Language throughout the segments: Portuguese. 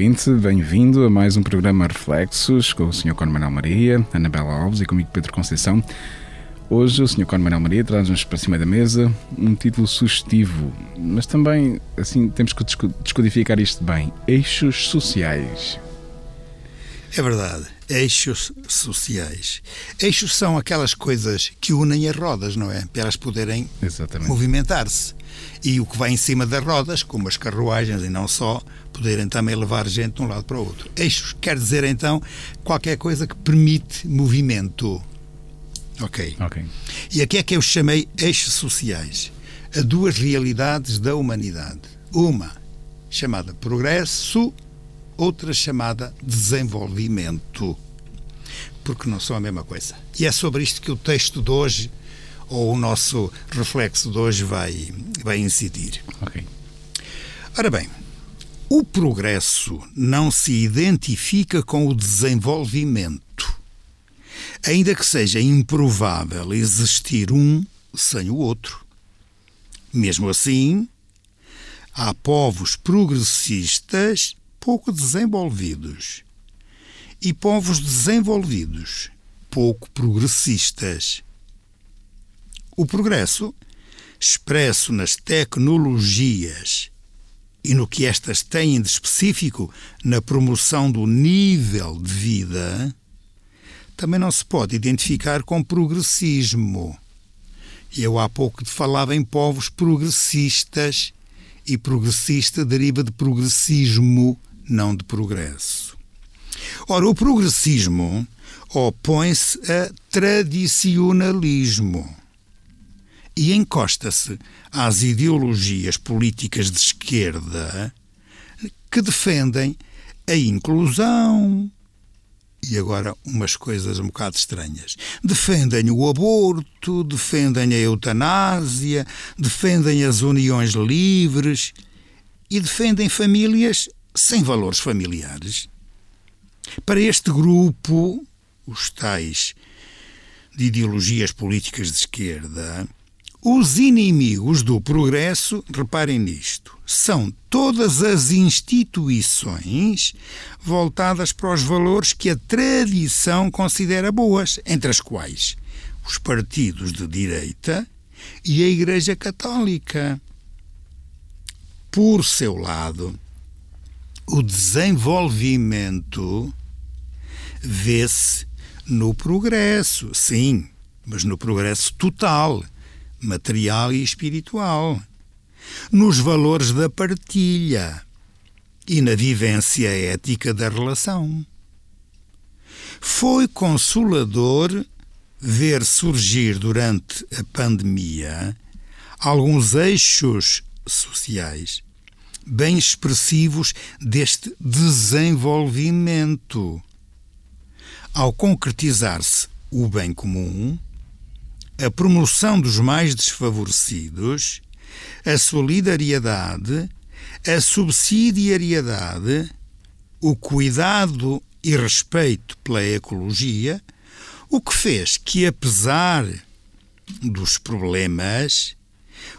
Ouvinte, bem-vindo a mais um programa Reflexos com o Sr. Conde Manuel Maria, Anabela Alves e comigo Pedro Conceição. Hoje o Sr. Conde Manuel Maria traz-nos para cima da mesa um título sugestivo, mas também, assim, temos que descodificar isto bem. Eixos sociais. É verdade, eixos sociais. Eixos são aquelas coisas que unem as rodas, não é? Para elas poderem movimentar-se. E o que vai em cima das rodas, como as carruagens e não só, poderem também levar gente de um lado para o outro. Eixos quer dizer então qualquer coisa que permite movimento. Ok. Ok. E aqui é que eu chamei eixos sociais. A duas realidades da humanidade. Uma chamada progresso, outra chamada desenvolvimento. Porque não são a mesma coisa. E é sobre isto que o texto de hoje, ou o nosso reflexo de hoje, vai, vai incidir. Ok. Ora bem, o progresso não se identifica com o desenvolvimento, ainda que seja improvável existir um sem o outro. Mesmo assim, há povos progressistas pouco desenvolvidos e povos desenvolvidos pouco progressistas. O progresso, expresso nas tecnologias e no que estas têm de específico na promoção do nível de vida, também não se pode identificar com progressismo. Eu há pouco falava em povos progressistas e progressista deriva de progressismo, não de progresso. Ora, o progressismo opõe-se a tradicionalismo e encosta-se às ideologias políticas de esquerda que defendem a inclusão e agora umas coisas um bocado estranhas. Defendem o aborto, defendem a eutanásia, defendem as uniões livres e defendem famílias sem valores familiares. Para este grupo, os tais de ideologias políticas de esquerda, os inimigos do progresso, reparem nisto, são todas as instituições voltadas para os valores que a tradição considera boas, entre as quais os partidos de direita e a Igreja Católica. Por seu lado, o desenvolvimento vê-se no progresso, sim, mas no progresso total material e espiritual, nos valores da partilha e na vivência ética da relação. Foi consolador ver surgir durante a pandemia alguns eixos sociais bem expressivos deste desenvolvimento. Ao concretizar-se o bem comum, a promoção dos mais desfavorecidos, a solidariedade, a subsidiariedade, o cuidado e respeito pela ecologia, o que fez que, apesar dos problemas,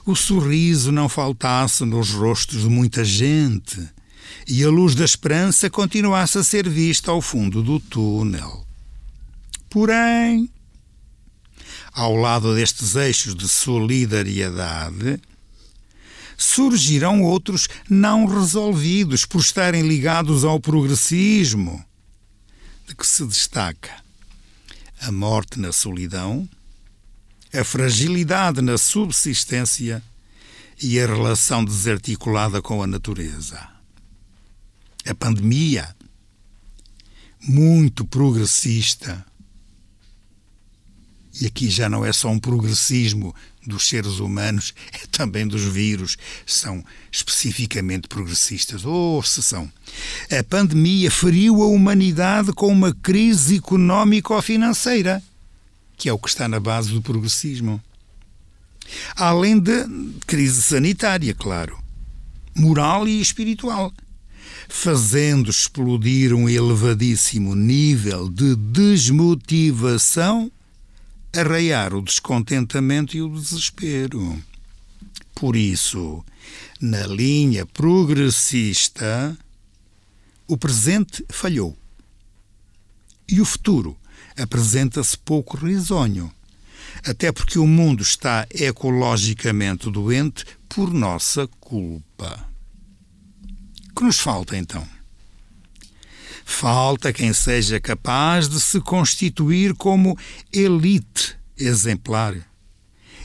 o sorriso não faltasse nos rostos de muita gente e a luz da esperança continuasse a ser vista ao fundo do túnel. Porém, ao lado destes eixos de solidariedade, surgirão outros não resolvidos por estarem ligados ao progressismo, de que se destaca a morte na solidão, a fragilidade na subsistência e a relação desarticulada com a natureza. A pandemia, muito progressista, E aqui já não é só um progressismo dos seres humanos, é também dos vírus. São especificamente progressistas. Oh, se são. A pandemia feriu a humanidade com uma crise económico-financeira, que é o que está na base do progressismo. Além de crise sanitária, claro, moral e espiritual fazendo explodir um elevadíssimo nível de desmotivação, arraiar o descontentamento e o desespero. Por isso, na linha progressista, o presente falhou. E o futuro apresenta-se pouco risonho, até porque o mundo está ecologicamente doente por nossa culpa que nos falta então? Falta quem seja capaz de se constituir como elite exemplar,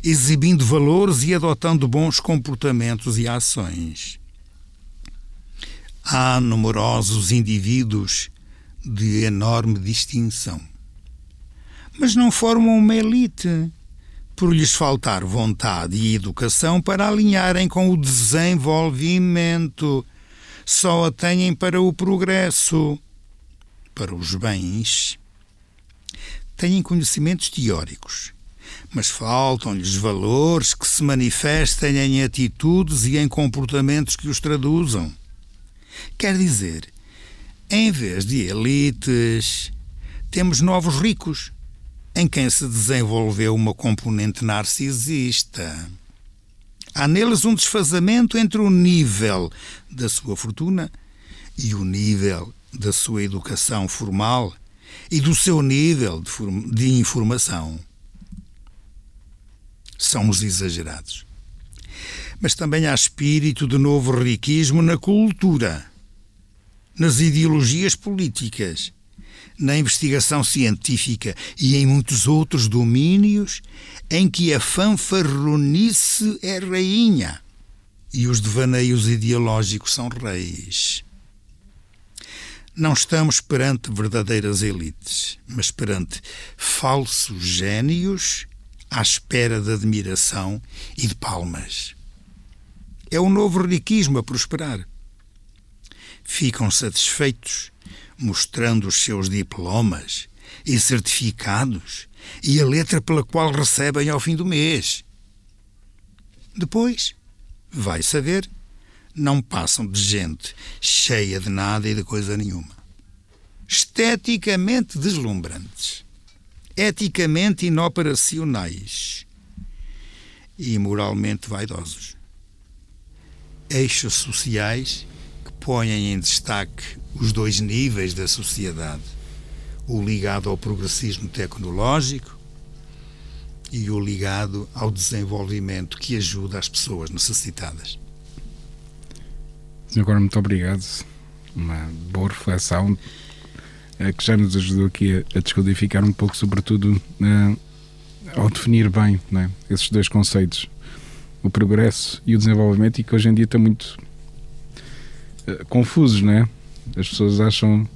exibindo valores e adotando bons comportamentos e ações. Há numerosos indivíduos de enorme distinção, mas não formam uma elite por lhes faltar vontade e educação para alinharem com o desenvolvimento só a têm para o progresso, para os bens. Têm conhecimentos teóricos, mas faltam-lhes valores que se manifestem em atitudes e em comportamentos que os traduzam. Quer dizer, em vez de elites, temos novos ricos, em quem se desenvolveu uma componente narcisista. Há neles um desfazamento entre o nível da sua fortuna e o nível da sua educação formal e do seu nível de, de informação. São os exagerados. Mas também há espírito de novo riquismo na cultura, nas ideologias políticas na investigação científica e em muitos outros domínios em que a fanfarronice é rainha e os devaneios ideológicos são reis. Não estamos perante verdadeiras elites, mas perante falsos gênios à espera de admiração e de palmas. É o novo riquismo a prosperar. Ficam satisfeitos mostrando os seus diplomas e certificados e a letra pela qual recebem ao fim do mês. Depois, vai saber, não passam de gente cheia de nada e de coisa nenhuma. Esteticamente deslumbrantes, eticamente inoperacionais e moralmente vaidosos. Eixos sociais que põem em destaque os dois níveis da sociedade, o ligado ao progressismo tecnológico e o ligado ao desenvolvimento que ajuda as pessoas necessitadas. Agora, muito obrigado. Uma boa reflexão eh, que já nos ajudou aqui a, descodificar um pouco, sobretudo uh, ao definir bem né, esses dois conceitos, o progresso e o desenvolvimento, e que hoje em dia estão muito uh, confusos, né? As pessoas acham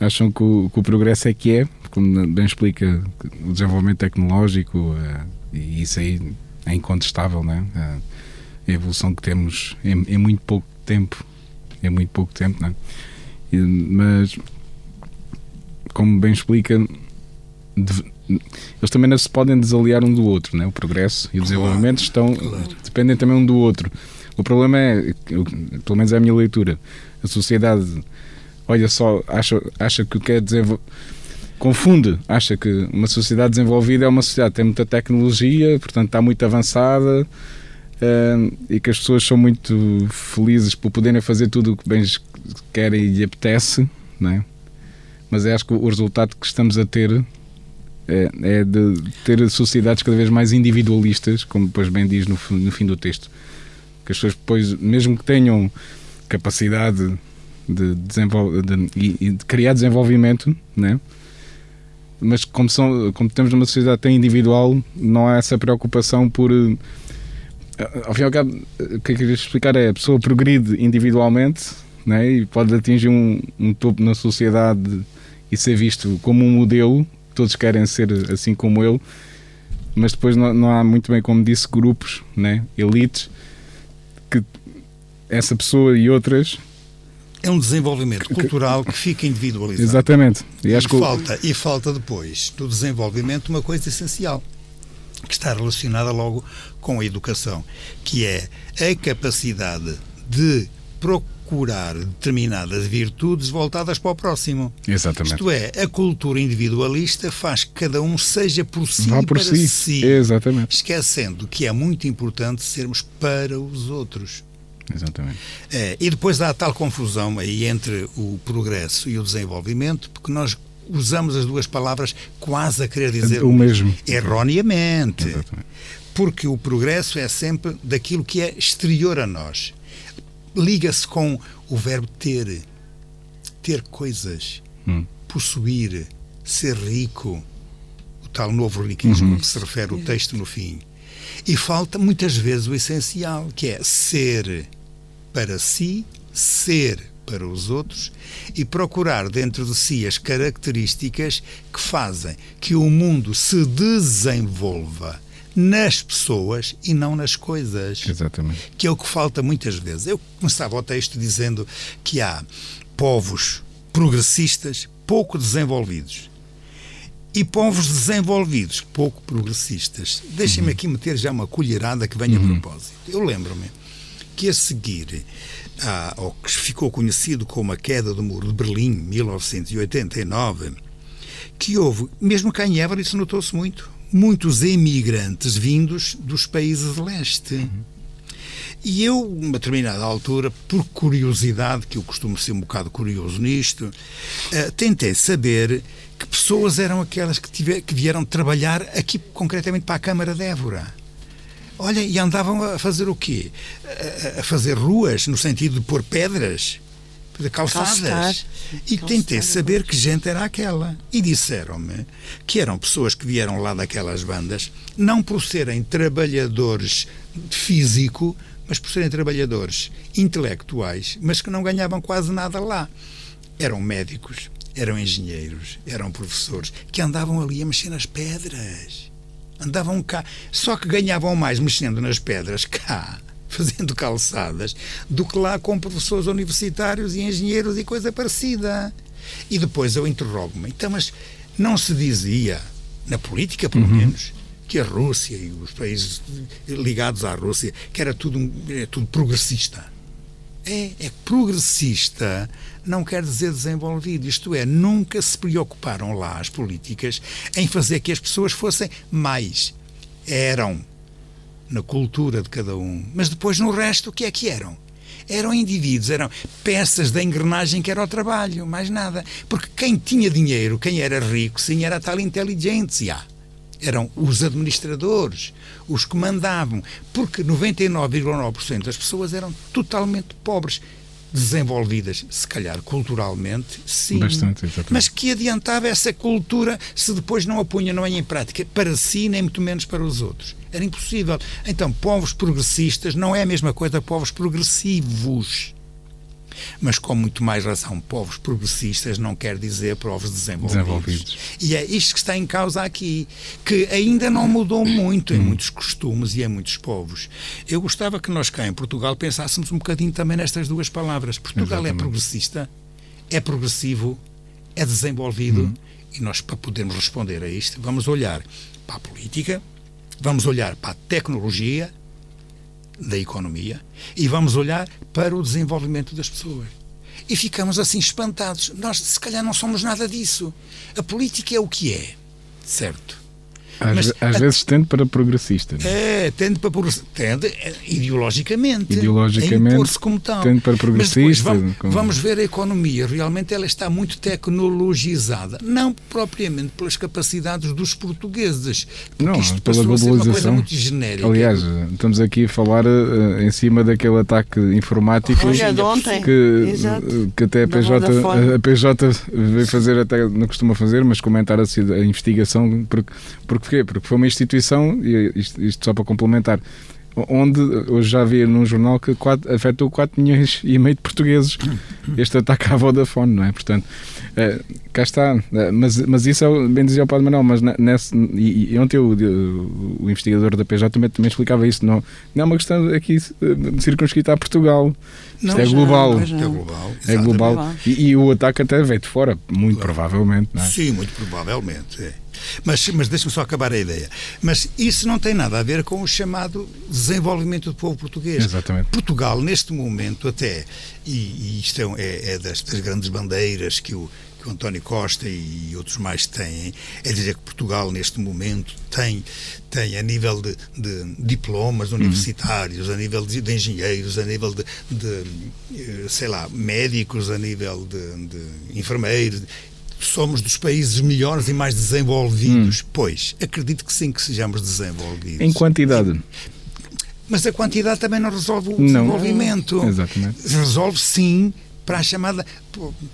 acham que o, que o, progresso é que é, como bem explica o desenvolvimento tecnológico, e isso aí é incontestável, né? A evolução que temos em, em, muito pouco tempo, em muito pouco tempo, né? E, mas, como bem explica, de, eles também não se podem desaliar um do outro, né? O progresso e o desenvolvimento estão dependem também um do outro. O problema é, pelo menos é a minha leitura, a sociedade olha só, acha, acha que o que é desenvolver confunde, acha que uma sociedade desenvolvida é uma sociedade que tem muita tecnologia, portanto está muito avançada uh, e que as pessoas são muito felizes por poderem fazer tudo o que bem querem e lhe apetece, né? mas acho que o resultado que estamos a ter é, é, de ter sociedades cada vez mais individualistas, como depois bem diz no, no fim do texto. Que as pessoas depois, mesmo que tenham capacidade de, de, de criar desenvolvimento, né? mas como, são, como temos numa sociedade tão individual, não há essa preocupação por. Ao fim e ao cabo, o que eu queria explicar é a pessoa progride individualmente né, e pode atingir um, um topo na sociedade e ser visto como um modelo, todos querem ser assim como ele, mas depois não, não há muito bem, como disse, grupos, né? elites, que essa pessoa e outras é um desenvolvimento cultural que fica individualizado. Exatamente. E, e, falta, e falta depois do desenvolvimento uma coisa essencial, que está relacionada logo com a educação, que é a capacidade de procurar determinadas virtudes voltadas para o próximo. Exatamente. Isto é, a cultura individualista faz que cada um seja por si Vá por para si. si, Exatamente. esquecendo que é muito importante sermos para os outros. Exatamente. É, e depois há tal confusão aí entre o progresso e o desenvolvimento, porque nós usamos as duas palavras quase a querer dizer o mesmo. Erroneamente. Exatamente. Porque o progresso é sempre daquilo que é exterior a nós. Liga-se com o verbo ter, ter coisas, hum. possuir, ser rico, o tal novo riquismo uhum. que se refere o texto no fim. E falta muitas vezes o essencial, que é ser para si, ser para os outros e procurar dentro de si as características que fazem que o mundo se desenvolva nas pessoas e não nas coisas. Exatamente. Que é o que falta muitas vezes. Eu começava o texto dizendo que há povos progressistas pouco desenvolvidos e povos desenvolvidos pouco progressistas. Deixem-me uhum. aqui meter já uma colherada que venha uhum. a propósito. Eu lembro-me que a seguir ao que ficou conhecido como a queda do muro de Berlim, 1989, que houve, mesmo cá em Évora, isso notou-se muito, muitos emigrantes vindos dos países de leste. Uhum. E eu, uma determinada altura, por curiosidade, que eu costumo ser um bocado curioso nisto, uh, tentei saber que pessoas eram aquelas que, tiver, que vieram trabalhar aqui, concretamente, para a Câmara de Évora. Olha, e andavam a fazer o quê? A, a fazer ruas, no sentido de pôr pedras, de calçadas. Calçar. E tentei saber que gente era aquela. E disseram-me que eram pessoas que vieram lá daquelas bandas, não por serem trabalhadores físico, mas por serem trabalhadores intelectuais, mas que não ganhavam quase nada lá. Eram médicos, eram engenheiros, eram professores, que andavam ali a mexer nas pedras Andavam cá. Só que ganhavam mais mexendo nas pedras cá, fazendo calçadas, do que lá com professores universitários e engenheiros e coisa parecida. E depois eu interrogo-me, então, mas não se dizia, na política pelo uhum. menos, que a Rússia e os países ligados à Rússia, que era tudo, era tudo progressista. É, é progressista não quer dizer desenvolvido. Isto é, nunca se preocuparam lá as políticas em fazer que as pessoas fossem mais. Eram na cultura de cada um. Mas depois no resto, o que é que eram? Eram indivíduos, eram peças da engrenagem que era o trabalho, mais nada. Porque quem tinha dinheiro, quem era rico, sim, era a tal inteligência. Eram os administradores, os que mandavam. Porque 99,9% das pessoas eram totalmente pobres desenvolvidas, se calhar culturalmente, sim. Bastante, exatamente. Mas que adiantava essa cultura se depois não a punha não é em prática para si, nem muito menos para os outros? Era impossível. Então, povos progressistas não é a mesma coisa que povos progressivos mas com muito mais razão, povos progressistas não quer dizer povos desenvolvidos. desenvolvidos. E é isto que está em causa aqui, que ainda não mudou muito em hum. muitos costumes e em muitos povos. Eu gostava que nós cá em Portugal pensássemos um bocadinho também nestas duas palavras. Portugal é Exatamente. é progressista, é progressivo, é desenvolvido, hum. e nós, para podermos responder a isto, vamos olhar para a política, vamos olhar para a tecnologia, da economia e vamos olhar para o desenvolvimento das pessoas. E ficamos assim espantados. Nós, se calhar, não somos nada disso. A política é o que é, certo? Às, Mas, às a, vezes tende para progressista. É? é, tende para tende é, ideologicamente. Ideologicamente. Como tal. Tende para progressista. Vamos, como... vamos, ver a economia. Realmente ela está muito tecnologizada. Não propriamente pelas capacidades dos portugueses. Não, isto pela globalização. muito genérica. Aliás, estamos aqui a falar uh, em cima daquele ataque informático Olha, de ontem. Que, que até a PJ, a PJ veio fazer, até não costuma fazer, mas comentar a, a investigação porque, porque Porquê? Porque foi uma instituição, e isto, isto só para complementar, onde hoje já vi num jornal que quatro, afetou 4 milhões e meio de portugueses este ataque à Vodafone, não é? Portanto, uh, cá está. Uh, mas, mas isso é, bem dizia o Padre Manuel, mas nesse, e, e ontem o, o, o, investigador da PJ também, também explicava isso. Não, não é uma questão aqui circunscrita a Portugal. Não, Isto é global. Não, é global. É global. E, e, o ataque até veio de fora, muito claro. provavelmente. Não é? Sim, muito provavelmente. É. Mas, mas deixa-me só acabar a ideia. Mas isso não tem nada a ver com o chamado desenvolvimento do povo português. Exatamente. Portugal, neste momento, até, e, e isto é, é, é das, das, grandes bandeiras que o, que o António Costa e outros mais têm, é dizer que Portugal, neste momento, tem, tem a nível de, de diplomas universitários, uhum. a nível de, de, engenheiros, a nível de, de, eh, sei lá, médicos, a nível de enfermeiros, somos dos países melhores e mais desenvolvidos. Hum. Pois, acredito que sim, que sejamos desenvolvidos. Em quantidade. Mas a quantidade também não resolve o não. desenvolvimento. Exatamente. Resolve sim para a chamada,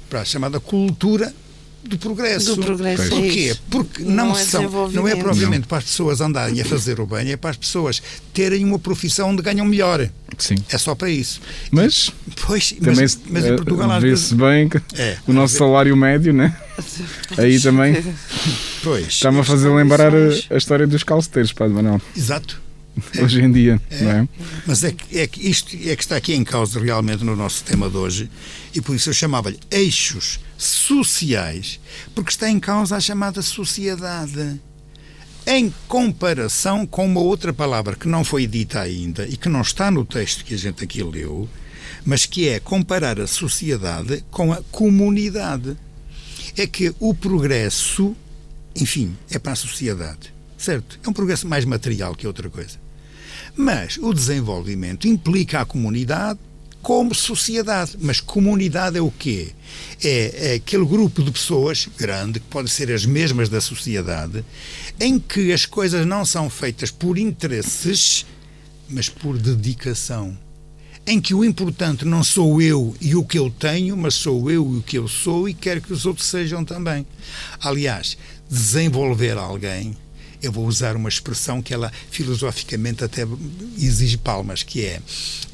para a chamada cultura do progresso. Do progresso. Porquê? É Porque não, não é são, não é não. para as pessoas andarem a fazer o bem, é para as pessoas terem uma profissão onde ganham melhor. Sim. É só para isso. Mas, pois, também mas, mas em Portugal vê-se bem que é, o nosso salário médio, né? Aí também pois, está-me a fazer lembrar a, a, história dos calceteiros, Padre Manuel. Exato. Hoje em dia, é, não é? Mas é que, é que isto é que está aqui em causa realmente no nosso tema de hoje e por isso eu chamava-lhe eixos sociais, porque está em causa a chamada sociedade. Em comparação com uma outra palavra que não foi dita ainda e que não está no texto que a gente aqui leu, mas que é comparar a sociedade com a comunidade. É que o progresso, enfim, é para a sociedade, certo? É um progresso mais material que outra coisa. Mas o desenvolvimento implica a comunidade como sociedade. Mas comunidade é o quê? É, é aquele grupo de pessoas grande, que podem ser as mesmas da sociedade, em que as coisas não são feitas por interesses, mas por dedicação. Em que o importante não sou eu e o que eu tenho, mas sou eu e o que eu sou e quero que os outros sejam também. Aliás, desenvolver alguém eu vou usar uma expressão que ela filosoficamente até exige palmas, que é,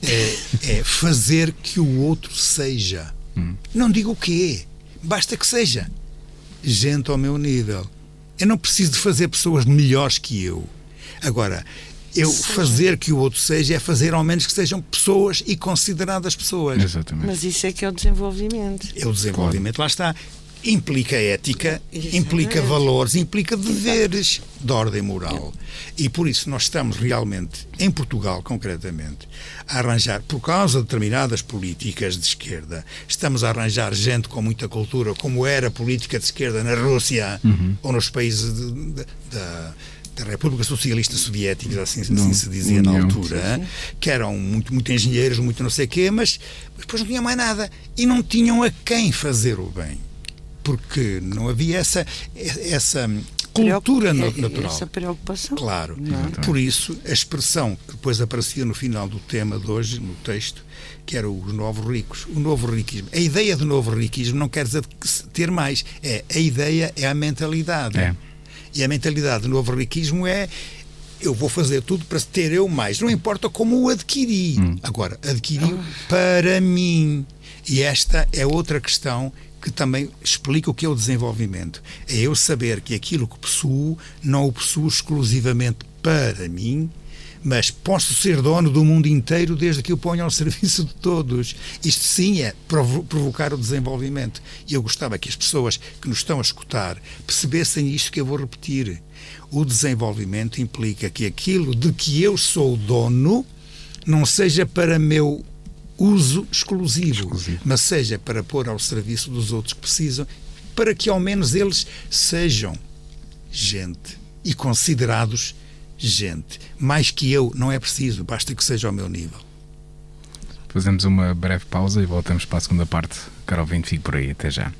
é, é fazer que o outro seja. Hum. Não digo o quê, basta que seja gente ao meu nível. Eu não preciso de fazer pessoas melhores que eu. Agora, eu fazer que o outro seja é fazer ao menos que sejam pessoas e consideradas pessoas. Exatamente. Mas isso é que é o desenvolvimento. É o desenvolvimento, claro. lá está implica ética, implica valores, implica deveres de ordem moral. E por isso nós estamos realmente, em Portugal concretamente, a arranjar, por causa de determinadas políticas de esquerda, estamos a arranjar gente com muita cultura, como era a política de esquerda na Rússia uhum. ou nos países da da República Socialista Soviética, assim, assim se dizia União. na altura, que eram muito, muito engenheiros, muito não sei o quê, mas depois não tinham mais nada. E não tinham a quem fazer o bem porque não havia essa, essa cultura natural. Essa preocupação. Claro. É? Por isso, a expressão que depois aparecia no final do tema de hoje, no texto, que era os novos ricos, o novo riquismo. A ideia do novo riquismo não quer dizer ter mais, é a ideia é a mentalidade. É. E a mentalidade do novo riquismo é eu vou fazer tudo para ter eu mais, não importa como o adquiri. Hum. Agora, adquiri para mim. E esta é outra questão que também explica o que é o desenvolvimento. É eu saber que aquilo que possuo não o possuo exclusivamente para mim, mas posso ser dono do mundo inteiro desde que o ponho ao serviço de todos. Isto sim é provocar o desenvolvimento. E eu gostava que as pessoas que nos estão a escutar percebessem isto que eu vou repetir. O desenvolvimento implica que aquilo de que eu sou dono não seja para meu uso exclusivo, exclusivo, mas seja para pôr ao serviço dos outros que precisam, para que ao menos eles sejam gente e considerados gente. Mais que eu não é preciso, basta que seja ao meu nível. Fazemos uma breve pausa e voltamos para a segunda parte. Carol Vinte, fique por aí. Até já.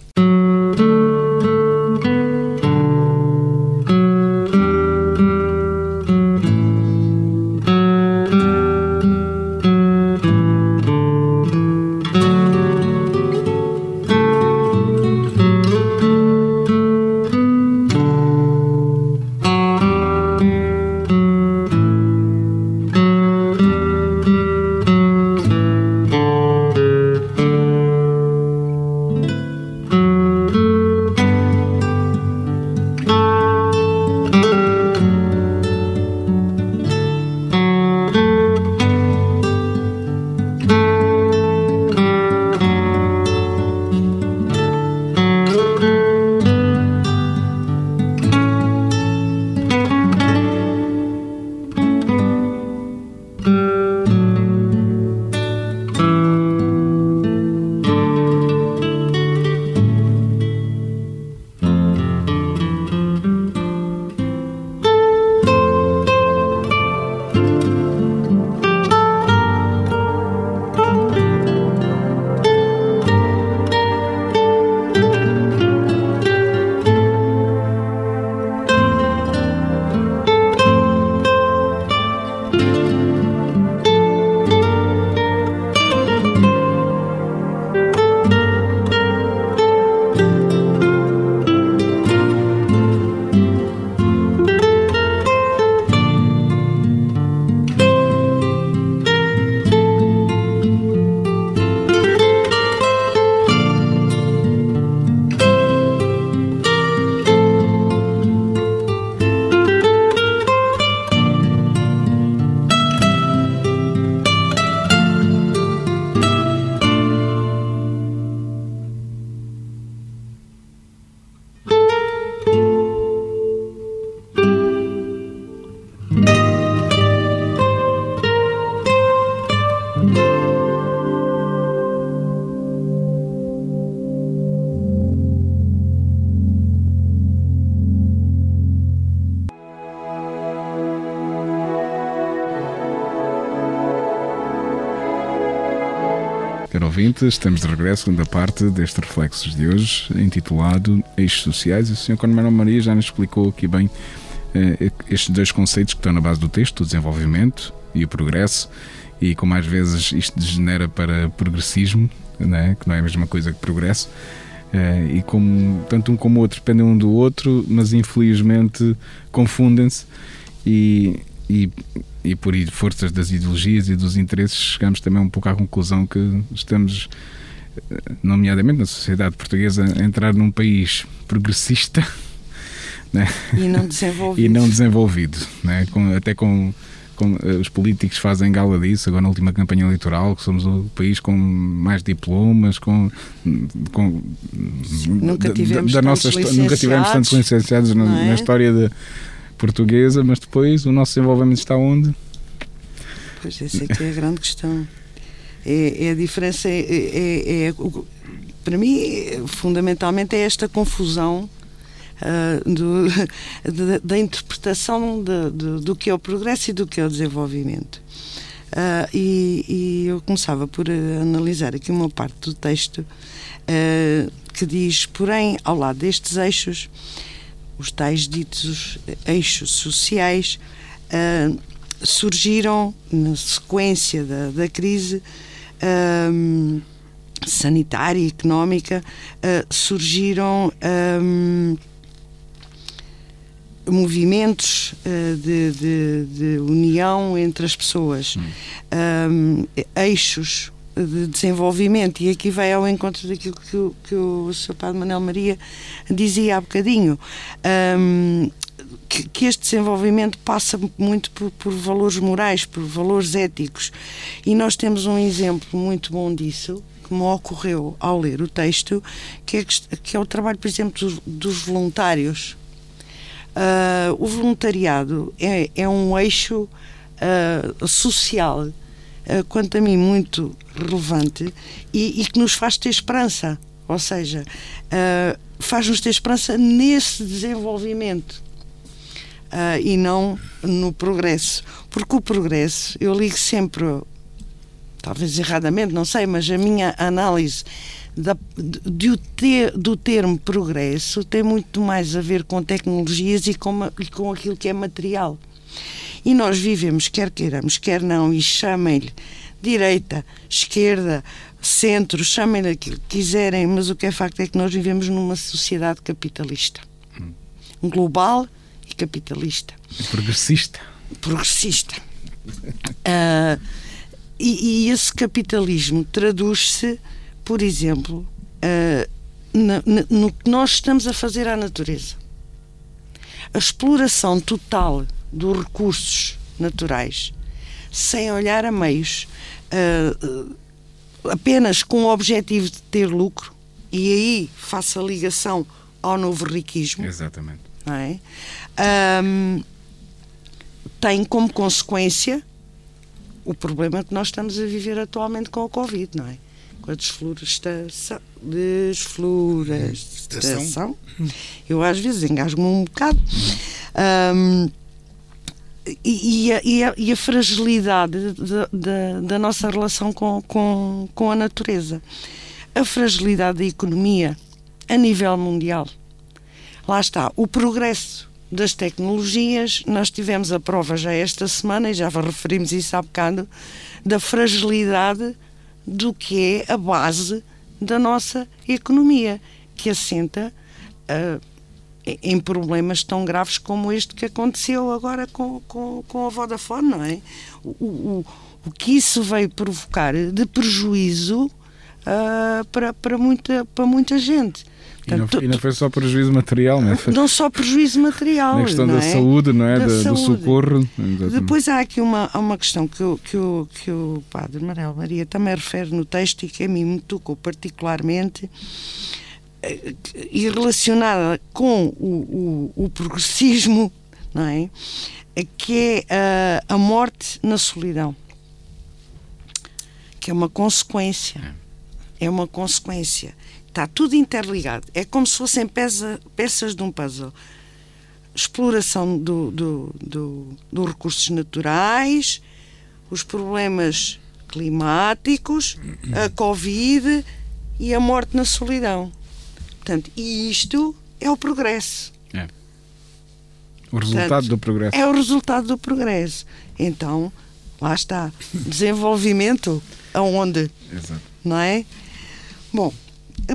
Caro ouvinte, estamos de regresso, segunda parte deste Reflexos de hoje, intitulado Eixos Sociais. E o Sr. Coronel Maria já nos explicou aqui bem eh, estes dois conceitos que estão na base do texto, o desenvolvimento e o progresso, e como às vezes isto degenera para progressismo, né, que não é a mesma coisa que progresso, eh, e como tanto um como o outro dependem um do outro, mas infelizmente confundem-se e, e e por forças das ideologias e dos interesses chegamos também um pouco à conclusão que estamos nomeadamente na sociedade portuguesa a entrar num país progressista né? e não desenvolvido e não desenvolvido né? com, até com, eh, os políticos fazem gala disso agora na última campanha eleitoral que somos o país com mais diplomas com, com nunca tivemos da, da nossa nunca tivemos tantos licenciados na, é? na história de portuguesa, mas depois o nosso desenvolvimento está onde? Pois, essa é que é a grande questão. É, é a diferença, é, é, é, para mim, fundamentalmente, é esta confusão uh, do, da, da, interpretação de, de, do que é o progresso e do que é o desenvolvimento. Uh, e, e, eu começava por analisar aqui uma parte do texto uh, que diz, porém, ao lado destes eixos, os tais ditos eixos sociais, uh, surgiram na sequência da, da crise uh, sanitária e económica, uh, surgiram um, movimentos de, de, de, união entre as pessoas, hum. um, eixos de desenvolvimento, e aqui vai ao encontro daquilo que, o, que o Sr. Padre Manuel Maria dizia há bocadinho. Um, que, que, este desenvolvimento passa muito por, por, valores morais, por valores éticos. E nós temos um exemplo muito bom disso, que me ocorreu ao ler o texto, que é, que é o trabalho, por exemplo, dos, dos voluntários. Uh, o voluntariado é, é um eixo uh, social quanto a mim, muito relevante e, e, que nos faz ter esperança. Ou seja, uh, faz-nos ter esperança nesse desenvolvimento uh, e não no progresso. Porque o progresso, eu ligo sempre, talvez erradamente, não sei, mas a minha análise da, de, ter, do termo progresso tem muito mais a ver com tecnologias e com, com aquilo que é material. E nós vivemos, quer queiramos, quer não, e chamem-lhe direita, esquerda, centro, chamem-lhe aquilo que quiserem, mas o que é facto é que nós vivemos numa sociedade capitalista. Hum. Global e capitalista. Progressista. Progressista. uh, e, e, esse capitalismo traduz-se, por exemplo, uh, na, na, no que nós estamos a fazer à natureza. A exploração total dos recursos naturais, sem olhar a meios, uh, apenas com o objetivo de ter lucro, e aí faça a ligação ao novo riquismo. Exatamente. É? Um, tem como consequência o problema que nós estamos a viver atualmente com a Covid, não é? Com a desflorestação. Desflorestação. Eu às vezes engasgo-me um bocado. Um, e, a, e, a, e, a, fragilidade da, da nossa relação com, com, com a natureza. A fragilidade da economia a nível mundial. Lá está, o progresso das tecnologias, nós tivemos a prova já esta semana, e já referimos isso há bocado, da fragilidade do que é a base da nossa economia, que assenta uh, em problemas tão graves como este que aconteceu agora com, com, com a Vodafone, não é? O, o, o que isso veio provocar de prejuízo uh, para, para, muita, para muita gente. Portanto, e, não, e não foi só prejuízo material, não é? Não só prejuízo material. Na questão da é? saúde, não é? Da, da, do socorro. Depois há aqui uma, uma questão que, que, o, que o padre Manuel Maria também refere no texto e que a mim me tocou particularmente e relacionada com o, o, o, progressismo, não é? Que é a, a morte na solidão, que é uma consequência. É uma consequência. Está tudo interligado. É como se fossem peça, peças de um puzzle. Exploração do, do, do, dos recursos naturais, os problemas climáticos, a Covid e a morte na solidão. Portanto, e isto é o progresso. É. O resultado Portanto, do progresso. É o resultado do progresso. Então, lá está. Desenvolvimento aonde? Exato. Não é? Bom,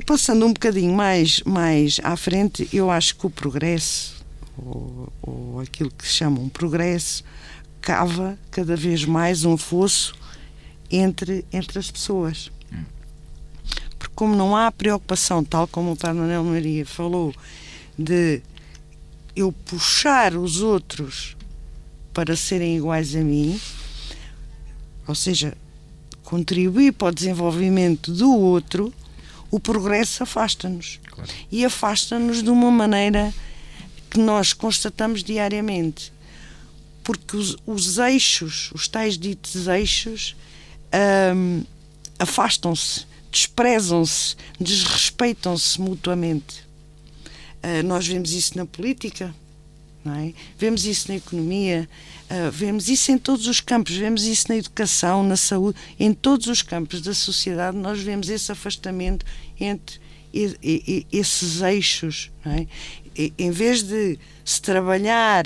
passando um bocadinho mais, mais à frente, eu acho que o progresso, ou, ou aquilo que se chama um progresso, cava cada vez mais um fosso entre, entre as pessoas. Porque como não há preocupação, tal como o Padre Manuel Maria falou, de eu puxar os outros para serem iguais a mim, ou seja, contribuir para o desenvolvimento do outro, o progresso afasta-nos. Claro. E afasta-nos de uma maneira que nós constatamos diariamente. Porque os, os eixos, os tais ditos eixos, hum, afastam-se, desprezam-se, desrespeitam-se mutuamente. Uh, nós vemos isso na política, é? vemos isso na economia, uh, vemos isso em todos os campos, vemos isso na educação, na saúde, em todos os campos da sociedade nós vemos esse afastamento entre e, e, e, esses eixos. É? em vez de se trabalhar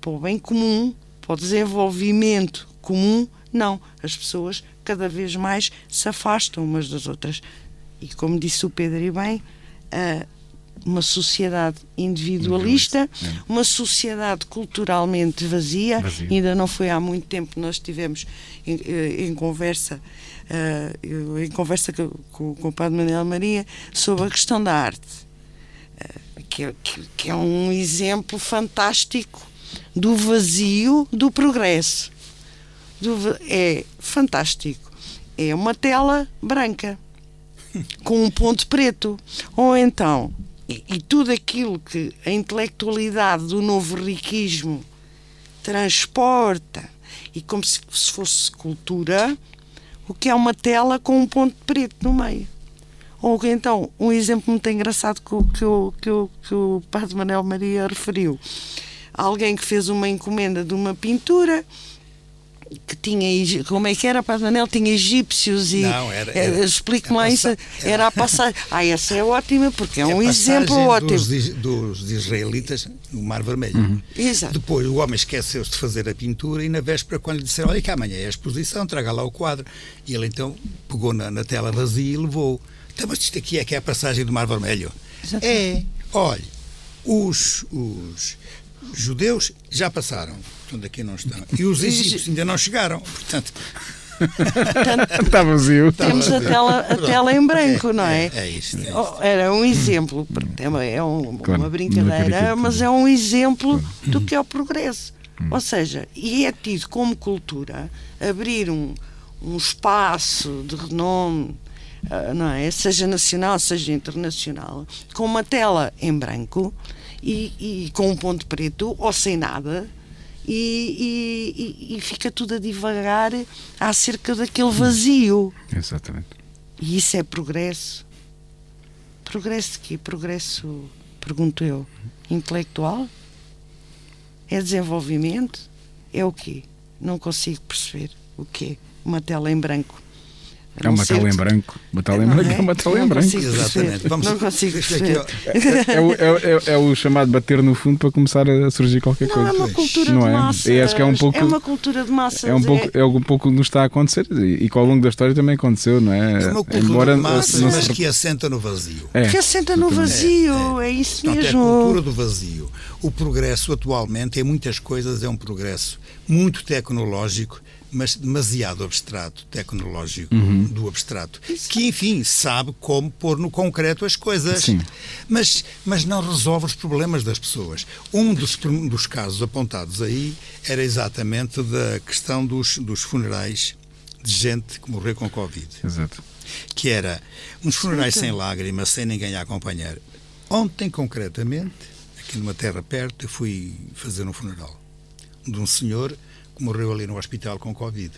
para o bem comum, para o desenvolvimento comum, não. As pessoas cada vez mais se afastam umas das outras. E como disse o Pedro e bem, uma sociedade individualista, é. uma sociedade culturalmente vazia. Vazio. Ainda não foi há muito tempo que nós estivemos em, em conversa, uh, em conversa com, com, com, o Padre Manuel Maria sobre a questão da arte, uh, que, é, que, que é um exemplo fantástico do vazio do progresso. Do, é fantástico. É uma tela branca com um ponto preto. Ou então e, e, tudo aquilo que a intelectualidade do novo riquismo transporta, e como se, se fosse cultura, o que é uma tela com um ponto preto no meio. Ou então, um exemplo muito engraçado que, que, o, que, o, que o Padre Manuel Maria referiu. Alguém que fez uma encomenda de uma pintura que tinha como é que era Padre Manel tinha egípcios e Não, era- era- explique-me a lá passa- isso era a passagem ah essa é ótima porque é, um a exemplo ótimo Dos, dos israelitas no Mar Vermelho. Uhum. Exato. Depois o homem esqueceu-se de fazer a pintura e na véspera, quando lhe disseram, olha que amanhã é a exposição, traga lá o quadro. E ele então pegou na, na tela vazia e levou. Então, mas isto aqui é que é a passagem do Mar Vermelho. É. Olha, os, os judeus já passaram, portanto aqui não estão. E os egípcios ainda não chegaram. Portanto, Está vazio. temos a tela, a tela em branco, não é? É, é isto. é isto. Oh, Era um exemplo, é uma, é um- Claro, uma brincadeira, mas é um exemplo do que é o progresso. Ou seja, e é tido como cultura abrir um, um espaço de renome, ah, não é? seja nacional, seja internacional, com uma tela em branco e, e com um ponto preto ou sem nada. E, e- e- fica tudo a divagar acerca daquele vazio. Exatamente. E isso é progresso? Progresso de quê? Progresso, pergunto eu, intelectual? É desenvolvimento? É o quê? Não consigo perceber o quê. Uma tela em branco. É não uma tela em branco. Uma tela em Não branco é? é uma tela Não em branco. Exatamente. Vamos- Não consigo É, é o- é, é- é o chamado bater no fundo para começar a surgir qualquer Não, coisa. é uma cultura Não de é? massas. E acho que é um pouco. É uma cultura de massas. É um pouco, é um pouco o que nos está a acontecer e, e que ao longo da história também aconteceu, não é? É uma cultura Embora de massas, não se mas que assenta no vazio. É, que assenta no vazio, é, isso Portanto, é a mesmo. cultura do vazio. O progresso atualmente, em muitas coisas, é um progresso muito tecnológico, mas demasiado abstrato, tecnológico, do abstrato, que enfim sabe como pôr no concreto as coisas, Sim. mas, mas não resolve os problemas das pessoas. Um dos, dos casos apontados aí era exatamente da questão dos, dos funerais de gente que morreu com Covid Exato. que era uns funerais sem lágrimas, sem ninguém a acompanhar. Ontem, concretamente, aqui numa terra perto, eu fui fazer um funeral de um senhor morreu ali no hospital com Covid.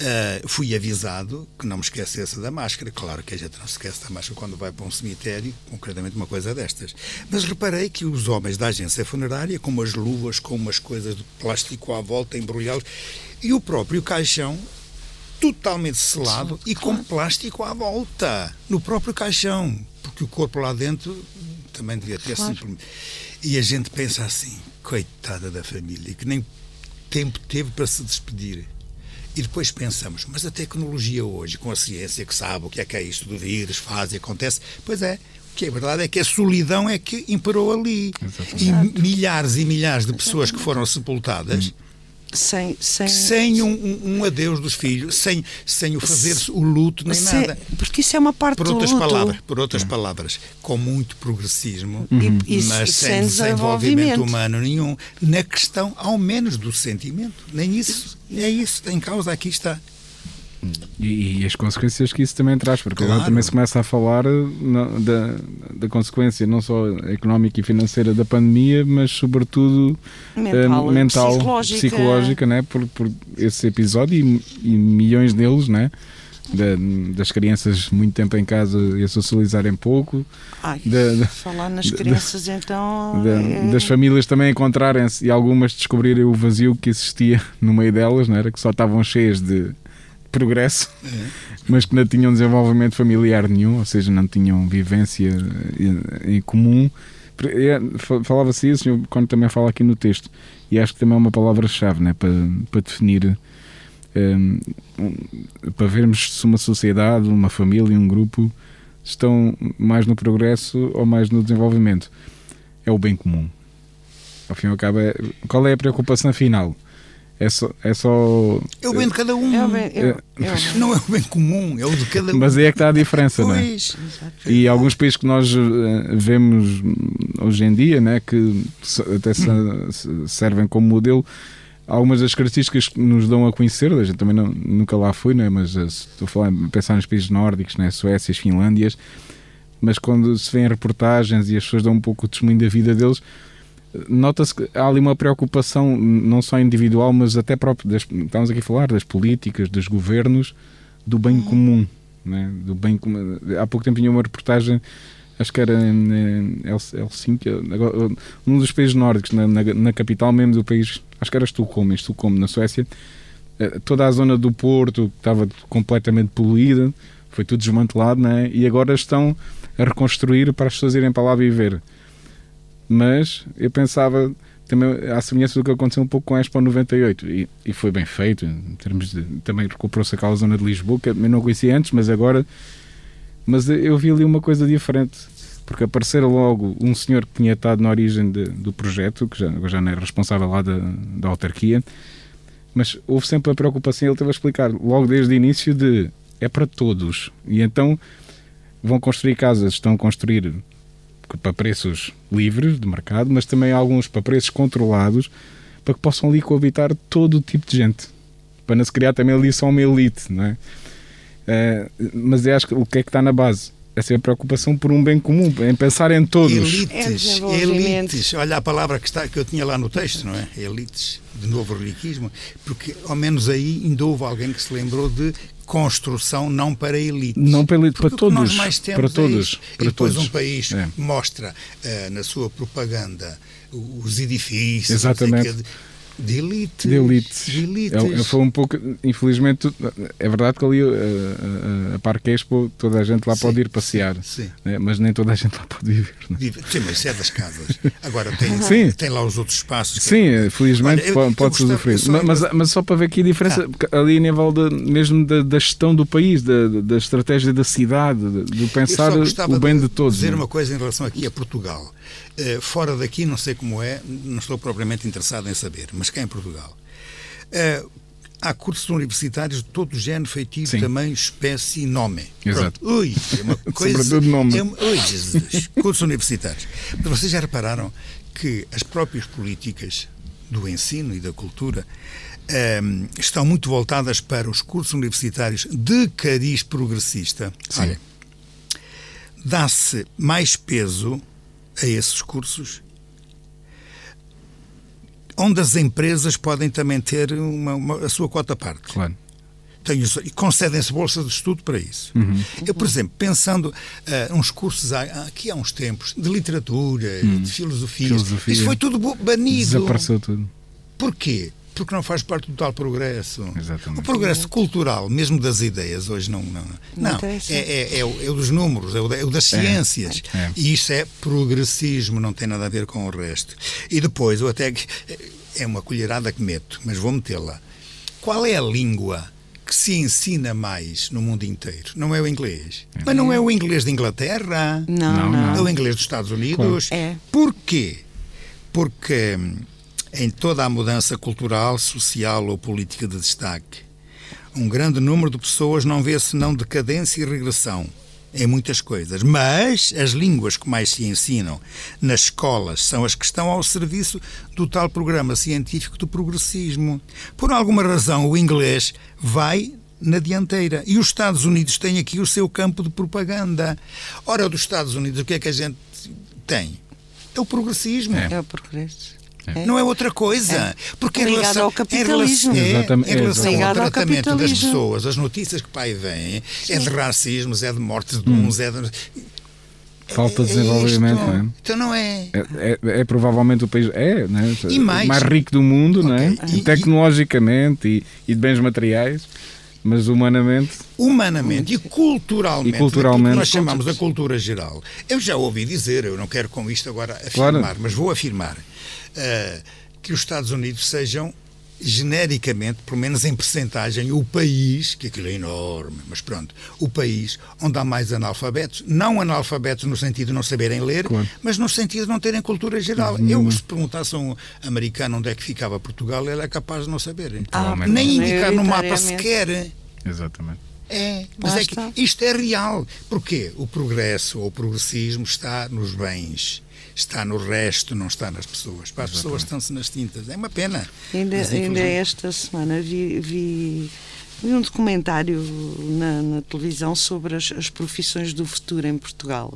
Ah, fui avisado que não me esquecesse da máscara. Claro que a gente não se esquece da máscara quando vai para um cemitério, concretamente uma coisa destas. Mas reparei que os homens da agência funerária, com umas luvas, com umas coisas de plástico à volta, embrulhados, e o próprio caixão totalmente selado e com plástico à volta, no próprio caixão, porque o corpo lá dentro também devia ter Claro. simplesmente. E a gente pensa assim, coitada da família, que nem tempo teve para se despedir. E depois pensamos, mas a tecnologia hoje, com a ciência que sabe o que é que é isto do vírus, faz e acontece, pois é, o que é verdade é que a solidão é que imperou ali. E milhares e milhares de pessoas que foram sepultadas Sem, sem, sem um, um- um adeus dos filhos, sem, sem o fazer o luto nem sem- nada. Porque isso é uma parte Por outras do luto. palavras, por outras palavras, com muito progressismo, e mas sem sem desenvolvimento desenvolvimento. humano nenhum, na questão ao menos do sentimento. Nem isso, é isso, em causa aqui está. E, e as consequências que isso também traz, porque agora Claro. também se começa a falar na- da, da consequência não só económica e financeira da pandemia, mas sobretudo eh, Mental, mental psicológica. psicológica, né? por, por esse episódio e, e milhões deles, né? Da- das crianças muito tempo em casa e a socializarem pouco, Ai, Da- da- falar nas da- crianças, então. da- é- das famílias também encontrarem-se e algumas descobrirem o vazio que existia no meio delas, não era? que só estavam cheias de progresso, mas que não tinham desenvolvimento familiar nenhum, ou seja, não tinham vivência eh, em comum. É, fa- Falava-se isso, eu- quando também fala aqui no texto, e acho que também é uma palavra-chave né, para, para definir, eh, um, para vermos se uma sociedade, uma família, um grupo estão mais no progresso ou mais no desenvolvimento. É o bem comum. Ao fim e ao cabo, é, qual é a preocupação final? É só, é só É o bem de cada um. É o bem- é o- é o- Não é o bem comum, é o de cada um. Mas aí é que está a diferença, não é? E alguns países que nós eh, vemos hoje em dia, né, que até se- se- servem como modelo, algumas das características que nos dão a conhecer, a gente também não, nunca lá fui, né, mas eh, estou a falar, a pensar nos países nórdicos, né, Suécias, Finlândias, mas quando se vêem reportagens e as pessoas dão um pouco o testemunho da vida deles, nota-se que há ali uma preocupação não só individual, mas até próprio, das, estamos aqui a falar das políticas, dos governos, do bem comum. Né? Do bem. Há pouco tempo tinha uma reportagem, acho que era em em Hels- Helsinki, num dos países nórdicos, na, na, na capital mesmo do país, acho que era Estocolmo, em Estocolmo, na Suécia, eh, toda a zona do Porto que estava completamente poluída, foi tudo desmantelado, né? e agora estão a reconstruir para as pessoas irem para lá viver. Mas eu pensava também à semelhança do que aconteceu um pouco com a Expo 98 e, e foi bem feito em termos de, também recuperou-se aquela zona de Lisboa que eu não conhecia antes mas agora mas eu vi ali uma coisa diferente porque apareceram logo um senhor que tinha estado na origem de- do projeto que já, já não é responsável lá da, da autarquia mas houve sempre a preocupação ele teve a explicar logo desde o início de é para todos e então vão construir casas estão a construir para preços livres de mercado, mas também alguns para preços controlados, para que possam ali coabitar todo o tipo de gente. Para não se criar também ali só uma elite, não é? Eh, mas eu acho que o que é que está na base? Essa é a preocupação por um bem comum, em pensar em todos. É Elites, desenvolvimento. elites. Olha a palavra que, está, que eu tinha lá no texto, não é? Elites, de novo riquismo, porque ao menos aí ainda houve alguém que se lembrou de construção não para elites. Não para elite, Porque para que nós todos, mais temos para é todos, isto. para e depois todos. um país É. mostra eh, na sua propaganda os edifícios Exatamente. De, de elites. de elites. De elites. É- foi um pouco, infelizmente, é verdade que ali a, a, a Parque Expo, toda a gente lá Sim, pode ir passear, Sim. né? mas nem toda a gente lá pode viver. né? Sim, mas isso é das casas. Agora tem, Sim. tem lá os outros espaços. que- Sim, felizmente pode- eu pode-se usufruir. Ma- Mas, lembro- mas só para ver aqui a diferença, Ah. ali a nível de, mesmo da, da gestão do país, da, da estratégia da cidade, de, de pensar o bem de todos. dizer não é? uma coisa em relação aqui a Portugal. Eh, fora daqui, não sei como é, não estou propriamente interessado em saber, mas cá em Portugal. eh, há cursos universitários de todo o género, feitio, Sim. tamanho, espécie e nome. Exato. Pronto. Ui, é uma coisa. Sobretudo nome. É uma, ui, Jesus. cursos universitários. Mas vocês já repararam que as próprias políticas do ensino e da cultura ehm, estão muito voltadas para os cursos universitários de cariz progressista. Sim. Olha, dá-se mais peso a esses cursos, onde as empresas podem também ter uma, uma- a sua cota parte. Claro. Tem e concedem-se bolsas de estudo para isso. Uhum. Eu, por exemplo, pensando ah, uns cursos há, aqui há uns tempos de literatura, de filosofia, Uhum. Filosofia. isso foi tudo banido. Desapareceu tudo. Porquê? Porque não faz parte do tal progresso. Exatamente. O progresso cultural, mesmo das ideias, hoje não. Não, Não não, é, é, é, o, é o dos números, é o, da- é o das ciências. é. E isso é progressismo, não tem nada a ver com o resto. E depois, eu até. É uma colherada que meto, mas vou metê-la. Qual é a língua que se ensina mais no mundo inteiro? Não é o inglês. Mas não é o inglês de Inglaterra. Não, Não, não. não. É o inglês dos Estados Unidos. Claro. É. Porquê? Porque hum, em toda a mudança cultural, social ou política de destaque, um grande número de pessoas não vê senão decadência e regressão em muitas coisas. Mas as línguas que mais se ensinam nas escolas são as que estão ao serviço do tal programa científico do progressismo. Por alguma razão, o inglês vai na dianteira. E os Estados Unidos têm aqui o seu campo de propaganda. Ora, dos Estados Unidos, o que é que a gente tem? É o progressismo. É o progresso. É. Não é outra coisa. Porque em Ligado relação, ao capitalismo. Em relação, é, em relação ao Ligado ao tratamento das capitalismo. pessoas, as notícias que pai vem é de racismos, é de mortes de uns, é de. Falta de é desenvolvimento, isto. não é? Então não é. É, é- é provavelmente o país é, né? E mais? rico do mundo, não é? Ok. E- tecnologicamente e, e de bens materiais, mas humanamente Humanamente e culturalmente, E culturalmente. nós chamamos a cultura geral. Eu já ouvi dizer, eu não quero com isto agora afirmar, Claro. mas vou afirmar, eh, que os Estados Unidos sejam genericamente, pelo menos em percentagem, o país, que aquilo é enorme, mas pronto, o país onde há mais analfabetos, não analfabetos no sentido de não saberem ler, Claro. mas no sentido de não terem cultura geral. Eu, se perguntasse a um americano onde é que ficava Portugal, ele é capaz de não saber. Ah, Nem indicar no mapa sequer. exatamente. É, mas Lá é que está. isto é real. Porquê? O progresso ou o progressismo está nos bens, está no resto, não está nas pessoas. Para as pessoas estão-se nas tintas. É uma pena. Ainda, Mas, ainda esta semana vi, vi, vi um documentário na, na televisão sobre as, as profissões do futuro em Portugal.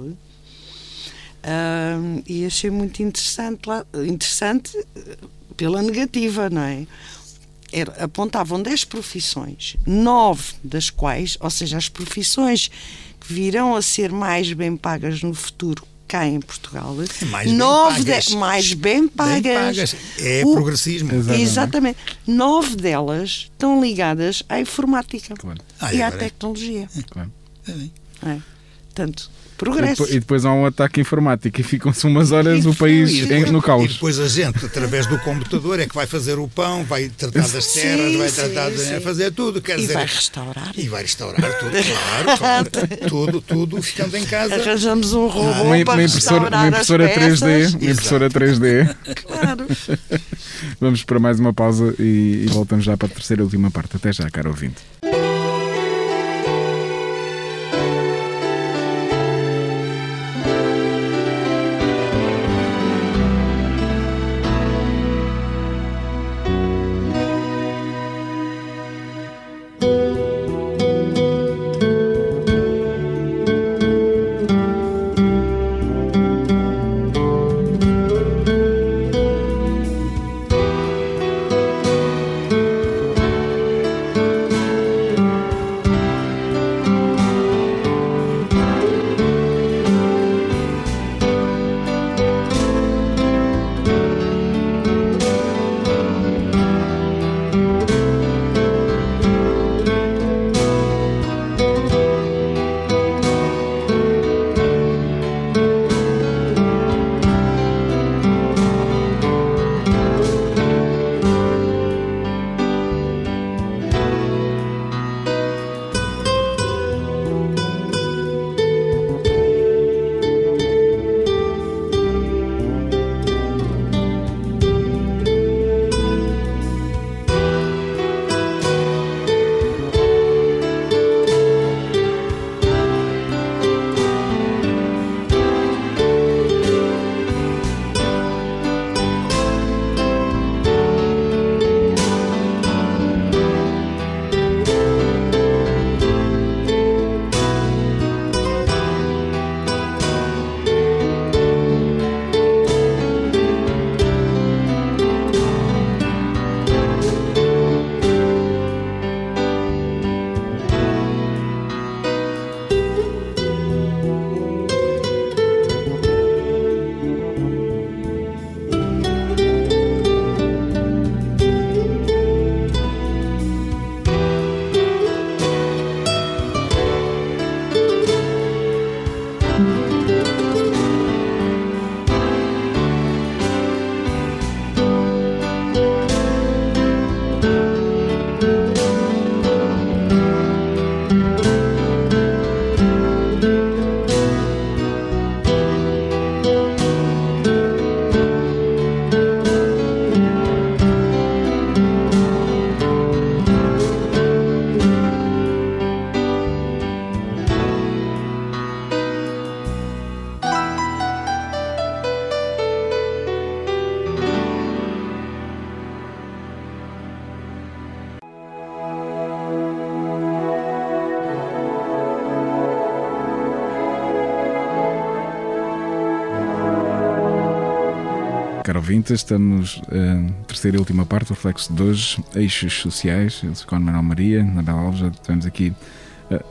Ahm, e achei muito interessante, lá, interessante eh, pela negativa, não é? Era- apontavam 10 profissões, nove das quais, ou seja, as profissões que virão a ser mais bem pagas no futuro cá em Portugal, Mais bem nove pagas. de- mais bem pagas. Bem pagas. É O- progressismo. Exato. Exatamente. Nove delas estão ligadas à informática Claro. Ah, e à é. tecnologia. claro. É bem. É. Portanto, E, progresso. depois, e depois há um ataque informático e ficam-se umas horas o E país depois- em- no E caos. depois a gente, através do computador, é que vai fazer o pão, vai tratar das Sim, terras, vai sim, tratar de sim. fazer tudo. Quer E dizer, vai restaurar. E vai restaurar tudo, claro, claro. tudo, tudo ficando em casa. Arranjamos um robô Uma, uma para impressora, restaurar uma impressora as 3D, peças. uma impressora 3D. Claro. Vamos para mais uma pausa e, e voltamos já para a terceira e última parte. Até já, caro ouvinte. Ouvinte, estamos na terceira e última parte do reflexo de hoje, eixos sociais. Eu sou com Manuel Maria, Nabel Alves, já estamos aqui a,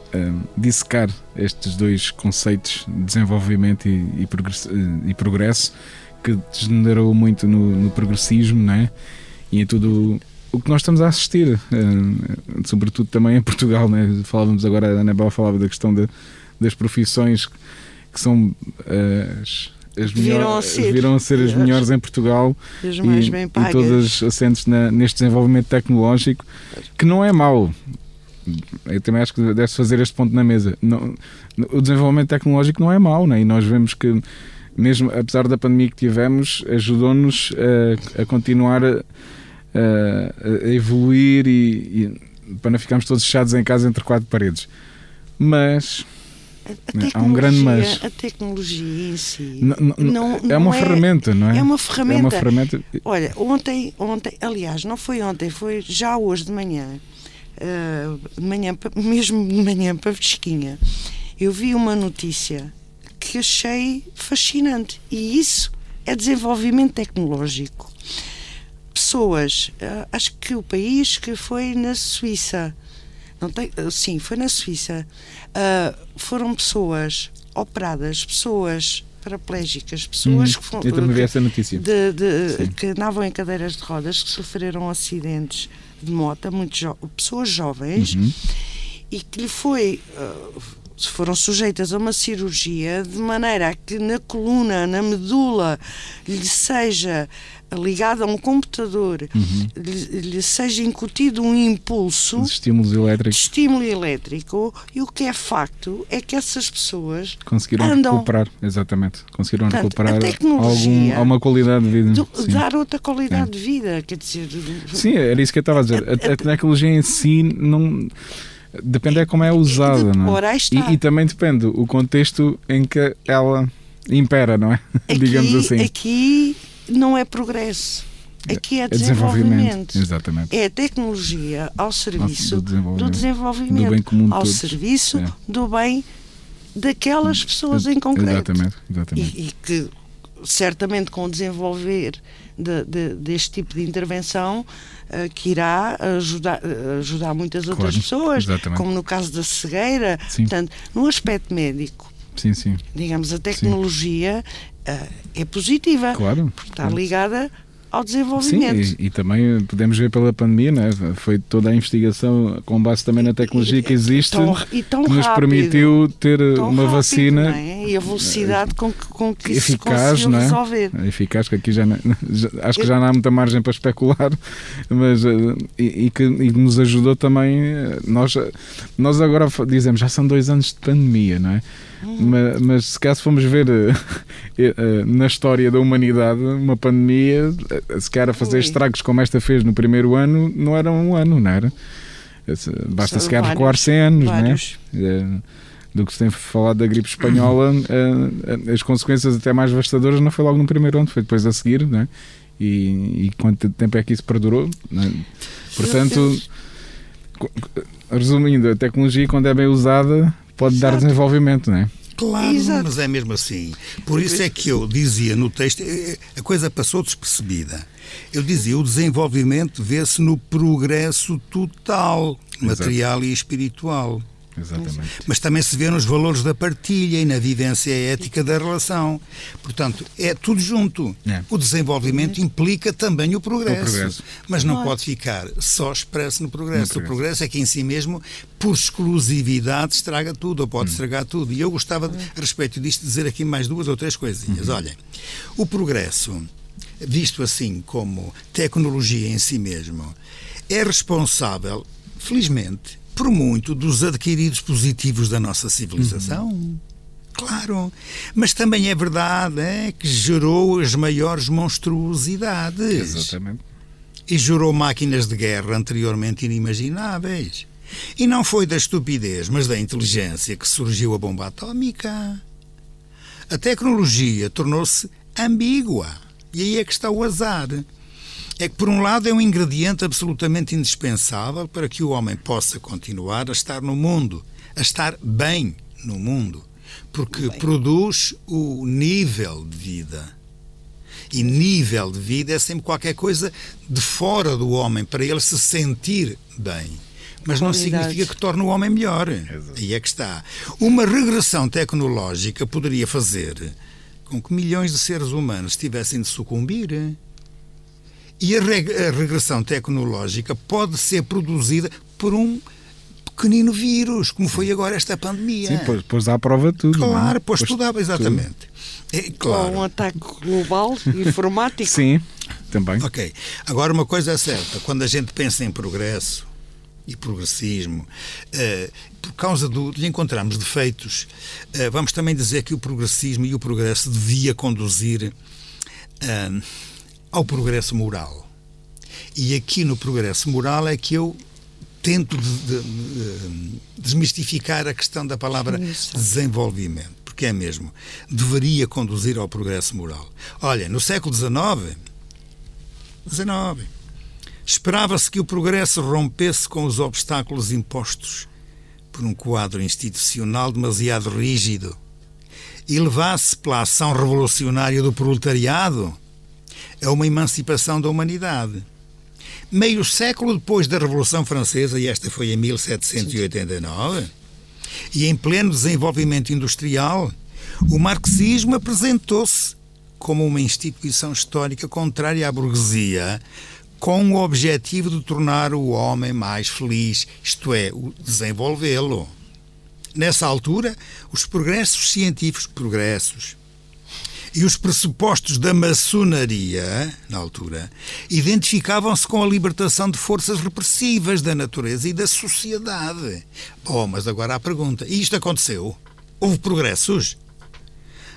dissecar estes dois conceitos de desenvolvimento e, e, progresso, e progresso, que degenerou muito no, no, progressismo, não é? E em tudo o que nós estamos a assistir, uh, sobretudo também em Portugal, né? falávamos agora, a Anabel falava da questão de, das profissões que são as, as viram, a ser, viram a ser as melhores em Portugal as e, bem pagas. e todas assentes na, neste desenvolvimento tecnológico, que não é mau. Eu também acho que deve-se fazer este ponto na mesa. Não, o desenvolvimento tecnológico não é mau, né? e nós vemos que, mesmo apesar da pandemia que tivemos, ajudou-nos a, a continuar a a, a evoluir e, e, para não ficarmos todos fechados em casa entre quatro paredes. Mas há um grande mas. A tecnologia em si não, não, não é uma é, ferramenta, não é? É uma ferramenta. É uma ferramenta. Olha, ontem, ontem, aliás, não foi ontem, foi já hoje de manhã, uh, de manhã mesmo de manhã para fresquinha, eu vi uma notícia que achei fascinante e isso é desenvolvimento tecnológico pessoas, uh, acho que o país que foi na Suíça, não tem, uh, sim, foi na Suíça, uh, foram pessoas operadas, pessoas paraplégicas, pessoas hum, que foram. Eu também vi essa notícia. De, de, que andavam em cadeiras de rodas, que sofreram acidentes de moto, muito jo pessoas jovens, uhum. e que lhe foi. foram sujeitas a uma cirurgia de maneira a que na coluna, na medula, lhe seja ligado a um computador uhum. lhe, lhe, seja incutido um impulso de estímulos elétricos. de estímulo elétrico e o que é facto é que essas pessoas conseguiram andam, recuperar, exatamente, conseguiram Portanto, recuperar algum, alguma qualidade de vida. Do, dar outra qualidade é. de vida, quer dizer. Sim, era isso que eu estava a dizer. A, a, a tecnologia em si não. Depende é como é usada, não é? E, e, também depende o contexto em que ela impera, não é? Aqui, Digamos assim. Aqui não é progresso. Aqui é, é desenvolvimento. É a tecnologia ao serviço do desenvolvimento, do desenvolvimento do bem comum ao todos. serviço é. do bem daquelas pessoas em concreto. Exatamente. exatamente. E, e que certamente com o desenvolver de, de, deste tipo de intervenção uh, que irá ajudar, ajudar muitas outras claro, pessoas, exatamente. como no caso da cegueira. Sim. Portanto, no aspecto médico, sim, sim. digamos, a tecnologia é positiva. Claro. Porque está ligada ao desenvolvimento. Sim, e, e, também podemos ver pela pandemia, né? foi toda a investigação com base também na tecnologia que existe tão, tão que nos rápido, permitiu ter uma rápido, vacina é? e a velocidade com que, com que eficaz, isso não é? resolver. Eficaz, que aqui já, já, acho que já não há muita margem para especular, mas eh, e, e que e nos ajudou também. Eh, nós, nós agora dizemos, já são dois anos de pandemia, não é? Mas, mas, se caso formos ver uh, uh, na história da humanidade, uma pandemia, se calhar a fazer estragos como esta fez no primeiro ano, não era um ano, não era? Basta se calhar recuar 100 anos, vários. não é? do que se tem falado da gripe espanhola, as consequências até mais devastadoras não foi logo no primeiro ano, foi depois a seguir, não é? E, e quanto tempo é que isso perdurou? É? Portanto, resumindo, a tecnologia, quando é bem usada, pode Exato. dar desenvolvimento, não é? Claro, Exato. mas é mesmo assim. Por isso é que eu dizia no texto, eh, a coisa passou despercebida. Eu dizia, o desenvolvimento vê-se no progresso total, material Exato. e espiritual. Exatamente. Mas também se vê nos valores da partilha e na vivência ética da relação. Portanto, é tudo junto. É. O desenvolvimento implica também o progresso. O progresso. Mas não pode ficar só expresso no progresso. no progresso. O progresso é que em si mesmo, por exclusividade, estraga tudo, ou pode hum. estragar tudo. E eu gostava, a respeito disto, dizer aqui mais duas ou três coisinhas. Uhum. Olhem, o progresso, visto assim como tecnologia em si mesmo, é responsável, felizmente, por muito dos adquiridos positivos da nossa civilização. Uhum. Claro, mas também é verdade é, que gerou as maiores monstruosidades. Exatamente. E gerou máquinas de guerra anteriormente inimagináveis. E não foi da estupidez, mas da inteligência que surgiu a bomba atómica. A tecnologia tornou-se ambígua. E aí é que está o azar é que, por um lado, é um ingrediente absolutamente indispensável para que o homem possa continuar a estar no mundo, a estar bem no mundo, porque bem. produz o nível de vida. E nível de vida é sempre qualquer coisa de fora do homem, para ele se sentir bem. Mas não significa que torne o homem melhor. Aí é que está. Uma regressão tecnológica poderia fazer com que milhões de seres humanos tivessem de sucumbir. E a, a regressão tecnológica pode ser produzida por um pequenino vírus, como foi agora esta pandemia. Sim, pois, pois à prova tudo. É? Claro, pois, pois tudo, exatamente. É, claro. um ataque global informático. Sim, também. Ok. Agora, uma coisa é certa: quando a gente pensa em progresso e progressismo, uh, por causa do, de encontrarmos defeitos, uh, vamos também dizer que o progressismo e o progresso devia conduzir uh, ao progresso moral. E aqui no progresso moral é que eu tento de, de, de, desmistificar a questão da palavra desenvolvimento, porque é mesmo, deveria conduzir ao progresso moral. Olha, no século XIX, XIX esperava-se que o progresso rompesse com os obstáculos impostos por um quadro institucional demasiado rígido e levasse pela ação revolucionária do proletariado a uma emancipação da humanidade. Meio século depois da Revolução Francesa, e esta foi em 1789, e em pleno desenvolvimento industrial, o marxismo apresentou-se como uma instituição histórica contrária à burguesia, com o objetivo de tornar o homem mais feliz, isto é, desenvolvê-lo. Nessa altura, os progressos científicos, progressos, e os pressupostos da maçonaria, na altura, identificavam-se com a libertação de forças repressivas da natureza e da sociedade. Bom, mas agora a pergunta: e isto aconteceu? Houve progressos?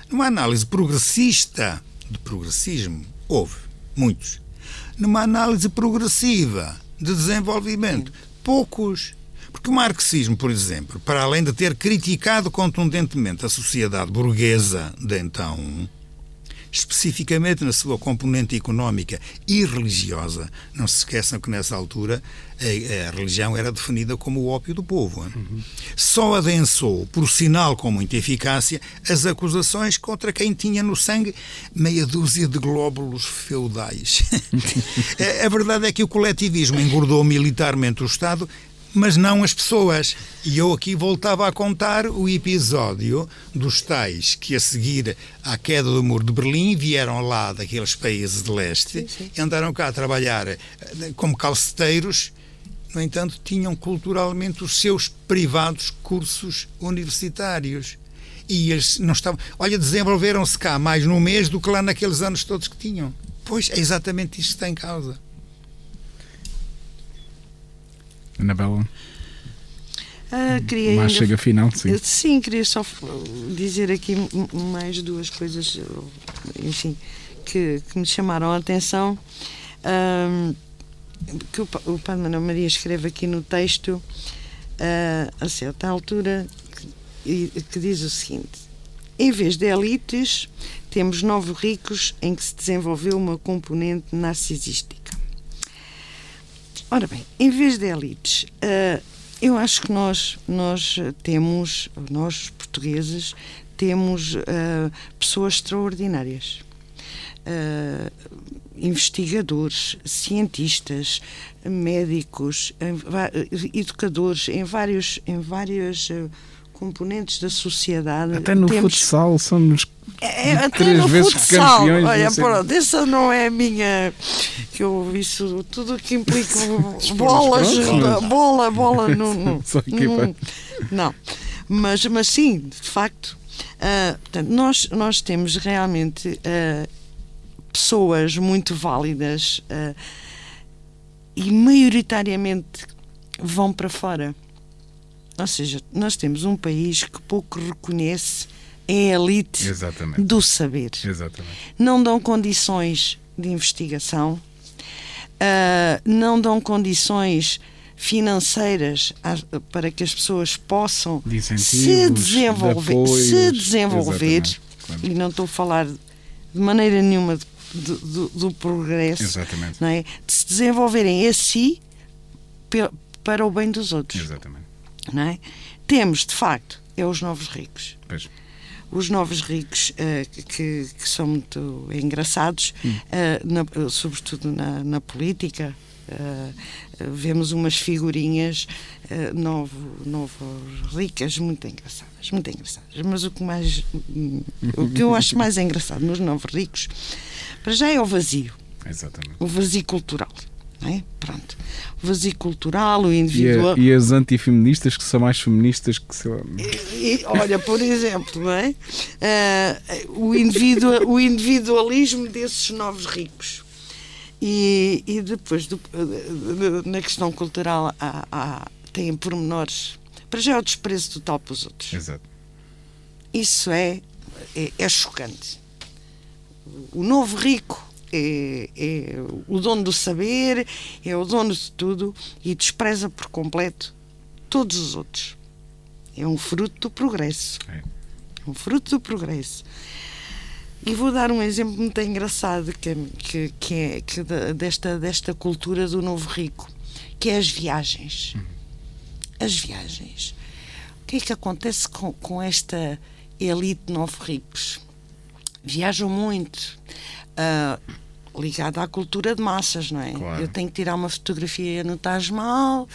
Numa análise progressista de progressismo, houve muitos. Numa análise progressiva de desenvolvimento, poucos. Porque o marxismo, por exemplo, para além de ter criticado contundentemente a sociedade burguesa de então, especificamente na sua componente económica e religiosa. Não se esqueçam que nessa altura a, a religião era definida como o ópio do povo. Uhum. Só adensou, por sinal com muita eficácia, as acusações contra quem tinha no sangue meia dúzia de glóbulos feudais. a, a verdade é que o coletivismo engordou militarmente o Estado mas não as pessoas. E eu aqui voltava a contar o episódio dos tais que, a seguir à queda do muro de Berlim, vieram lá daqueles países de leste sim, sim. e andaram cá a trabalhar eh, como calceteiros. No entanto, tinham culturalmente os seus privados cursos universitários. E eles não estavam. Olha, desenvolveram-se cá mais no mês do que lá naqueles anos todos que tinham. Pois é exatamente isto que está em causa. Anabela? Uh, queria mais chega final, sim. Sim, queria só dizer aqui mais duas coisas, enfim, que, que me chamaram a atenção. Que o, o Padre Manuel Maria escreve aqui no texto, uh, a certa altura, que, que diz o seguinte: em vez de elites, temos novos ricos em que se desenvolveu uma componente narcisística. Ora bem, em vez de elites, uh, eu acho que nós, nós temos, nós portugueses, temos uh, pessoas extraordinárias. Uh, investigadores, cientistas, médicos, educadores em vários, em várias componentes da sociedade. Até no temos... futsal somos é, é três no vezes futsal, campeões. Olha, pronto, essa não é a minha. Que eu isso, tudo que implica bolas, bola, bola, não. Não, não, não. Mas, mas sim, de facto. Uh, portanto, nós, nós temos realmente uh, pessoas muito válidas uh, e maioritariamente vão para fora. Ou seja, nós temos um país que pouco reconhece a elite Exatamente. do saber. Exatamente. Não dão condições de investigação, uh, não dão condições financeiras para que as pessoas possam se desenvolver, de se desenvolver e não estou a falar de maneira nenhuma do, do, do progresso, Exatamente. Não é? de se desenvolverem a si para o bem dos outros. Exatamente. Não é? Temos, de facto, é os novos ricos. Pois. os novos ricos, uh, que, que, são muito engraçados, uh, na, sobretudo na, na política. Uh, vemos umas figurinhas uh, novo, novo ricas muito engraçadas, muito engraçadas. Mas o que mais, o que eu acho mais engraçado nos novos ricos, para já é o vazio, Exatamente. o vazio cultural. É? Pronto. O vazio cultural, o individual. E, a, e as antifeministas que são mais feministas que sei lá. E, e, olha, por exemplo, é? Uh, o, individual, o individualismo desses novos ricos. E, e depois, do, na questão cultural, há, há, tem pormenores. Para já é o desprezo total para os outros. Exato. Isso é, é, é chocante. O novo rico é, é, o dono do saber, é o dono de tudo e despreza por completo todos os outros. É um fruto do progresso. É. Um fruto do progresso. E vou dar um exemplo muito engraçado que, que, que é que desta, desta cultura do novo rico, que é as viagens. As viagens. O que é que acontece com, com esta elite de novos ricos? Viajam muito. Uh, ligada à cultura de massas, não é? Claro. Eu tenho que tirar uma fotografia no Taj Mahal,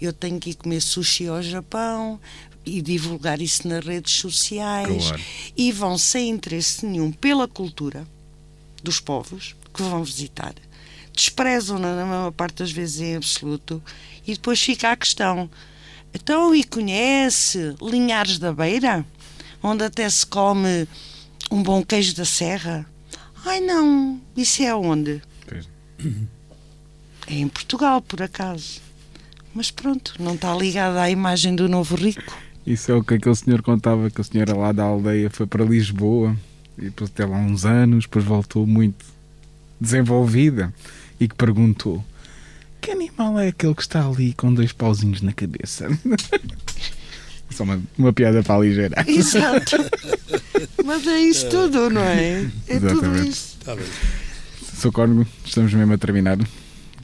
eu tenho que ir comer sushi ao Japão e divulgar isso nas redes sociais claro. e vão sem interesse nenhum pela cultura dos povos que vão visitar. Desprezam na maior parte das vezes em absoluto e depois fica a questão. Então, e conhece Linhares da Beira? Onde até se come um bom queijo da serra? Ai não, isso é onde? É em Portugal, por acaso. Mas pronto, não está ligado à imagem do novo rico. Isso é o que aquele senhor contava, que a senhora lá da aldeia foi para Lisboa e depois até lá uns anos, depois voltou muito desenvolvida e que perguntou que animal é aquele que está ali com dois pauzinhos na cabeça? Só uma, uma piada para aligerar. Exato. Mas é isso tudo, não é? É Exatamente. tudo isso. Tá bem. Sou Córnego, estamos mesmo a terminar.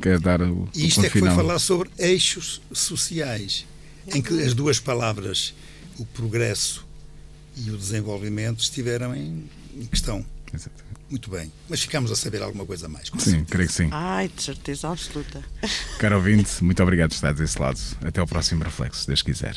Quer dar o, e isto o é que final. foi falar sobre eixos sociais, em que as duas palavras, o progresso e o desenvolvimento, estiveram em, em questão. Exatamente. Muito bem. Mas ficamos a saber alguma coisa mais. Sim, certeza. creio que sim. Ai, de certeza absoluta. Caro ouvinte, muito obrigado por estar desse lado. Até ao próximo reflexo, se Deus quiser.